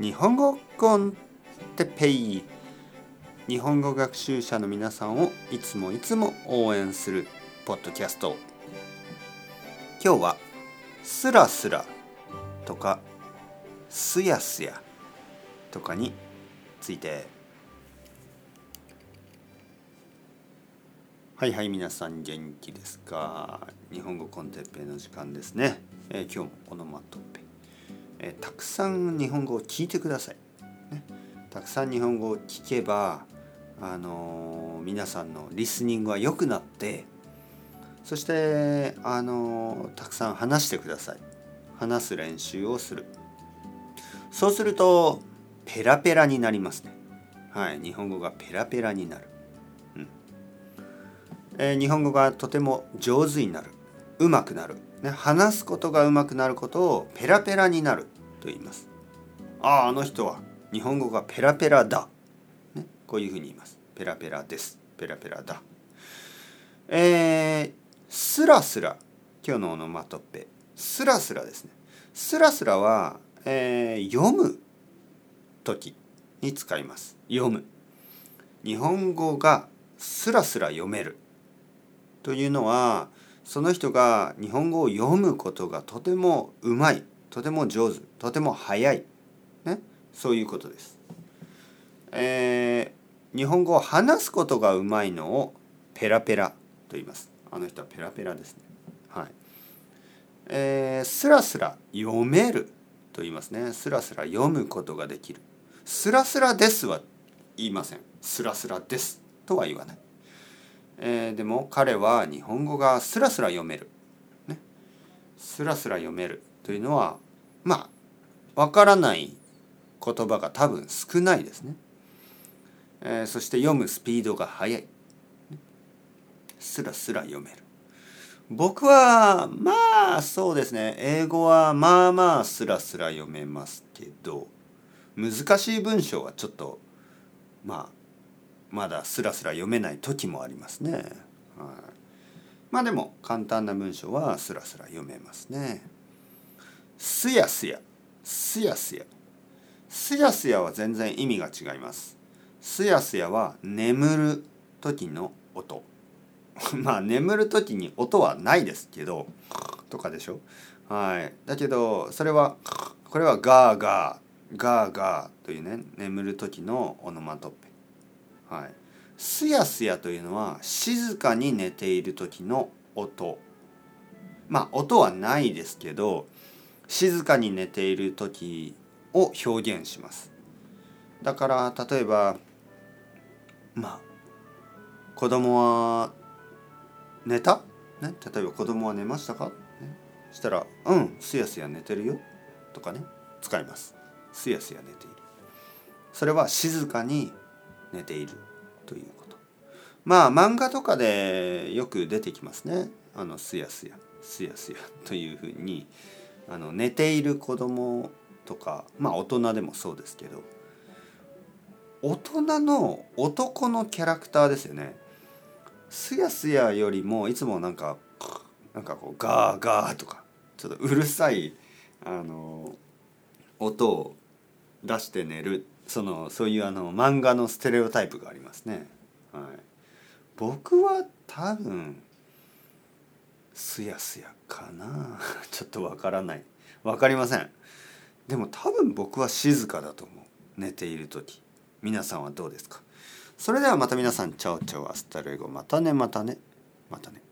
日本語コンテペイ日本語学習者の皆さんをいつもいつも応援するポッドキャスト。今日は「スラスラ」とか「すやすや」とかについて。はいはい皆さん元気ですか？日本語コンテッペイの時間ですね、えー、今日もオノマトペ、えー、たくさん日本語を聞いてください、ね、たくさん日本語を聞けばあのー、皆さんのリスニングは良くなってそしてあのたくさん話してください。話す練習をする。そうするとペラペラになりますね。はい。日本語がペラペラになる、うん。えー、日本語がとても上手になる。うまくなる、ね、話すことがうまくなることをペラペラになると言います。あああの人は日本語がペラペラだ、ね、こういうふうに言います。ペラペラです。ペラペラだ。えー、スラスラ。今日のオノマトペスラスラですね。スラスラは、えー、読む時に使います。読む。日本語がスラスラ読めるというのはその人が日本語を読むことがとてもうまいとても上手とても早い、ね、そういうことです。えー、日本語を話すことがうまいのをペラペラと言います。あの人はペラペラですね。はい。えー、スラスラ読めると言いますね。スラスラ読むことができる。スラスラですは言いません。スラスラですとは言わない。えー、でも彼は日本語がスラスラ読める。ね。スラスラ読めるというのはまあわからない言葉が多分少ないですね。えー、そして読むスピードが速い。スラスラ読める。僕はまあそうですね英語はまあまあスラスラ読めますけど難しい文章はちょっとまあまだスラスラ読めない時もありますね。はい、まあでも簡単な文章はスラスラ読めますね。すやすやすやすやすやすやは全然意味が違います。すやすやは眠る時の音。まあ眠る時に音はないですけどとかでしょはいだけどそれはこれはガーガーガーガーというね眠る時のオノマトペはい。すやすやというのは静かに寝ている時の音。まあ音はないですけど静かに寝ている時を表現します。だから例えばまあ子供は寝た、ね、例えば子供は寝ましたか、ね、したら「うんすやすや寝てるよ」とかね使います。すやすや寝ている。それは静かに寝ているということ。まあ漫画とかでよく出てきますね。あのすやすやすやすや というふうに。あの寝ている子供とかまあ大人でもそうですけど。大人の男のキャラクターですよね。すやすやよりもいつもなんかなんかこうガーガーとかちょっとうるさいあの音を出して寝るそのそういうあの漫画のステレオタイプがありますね。はい、僕は多分すやすやかな。ちょっとわからない。わかりません。でも多分僕は静かだと思う。寝ている時。皆さんはどうですか？それではまた皆さん。チャオチャオアスタルエゴ。またねまたね。またね。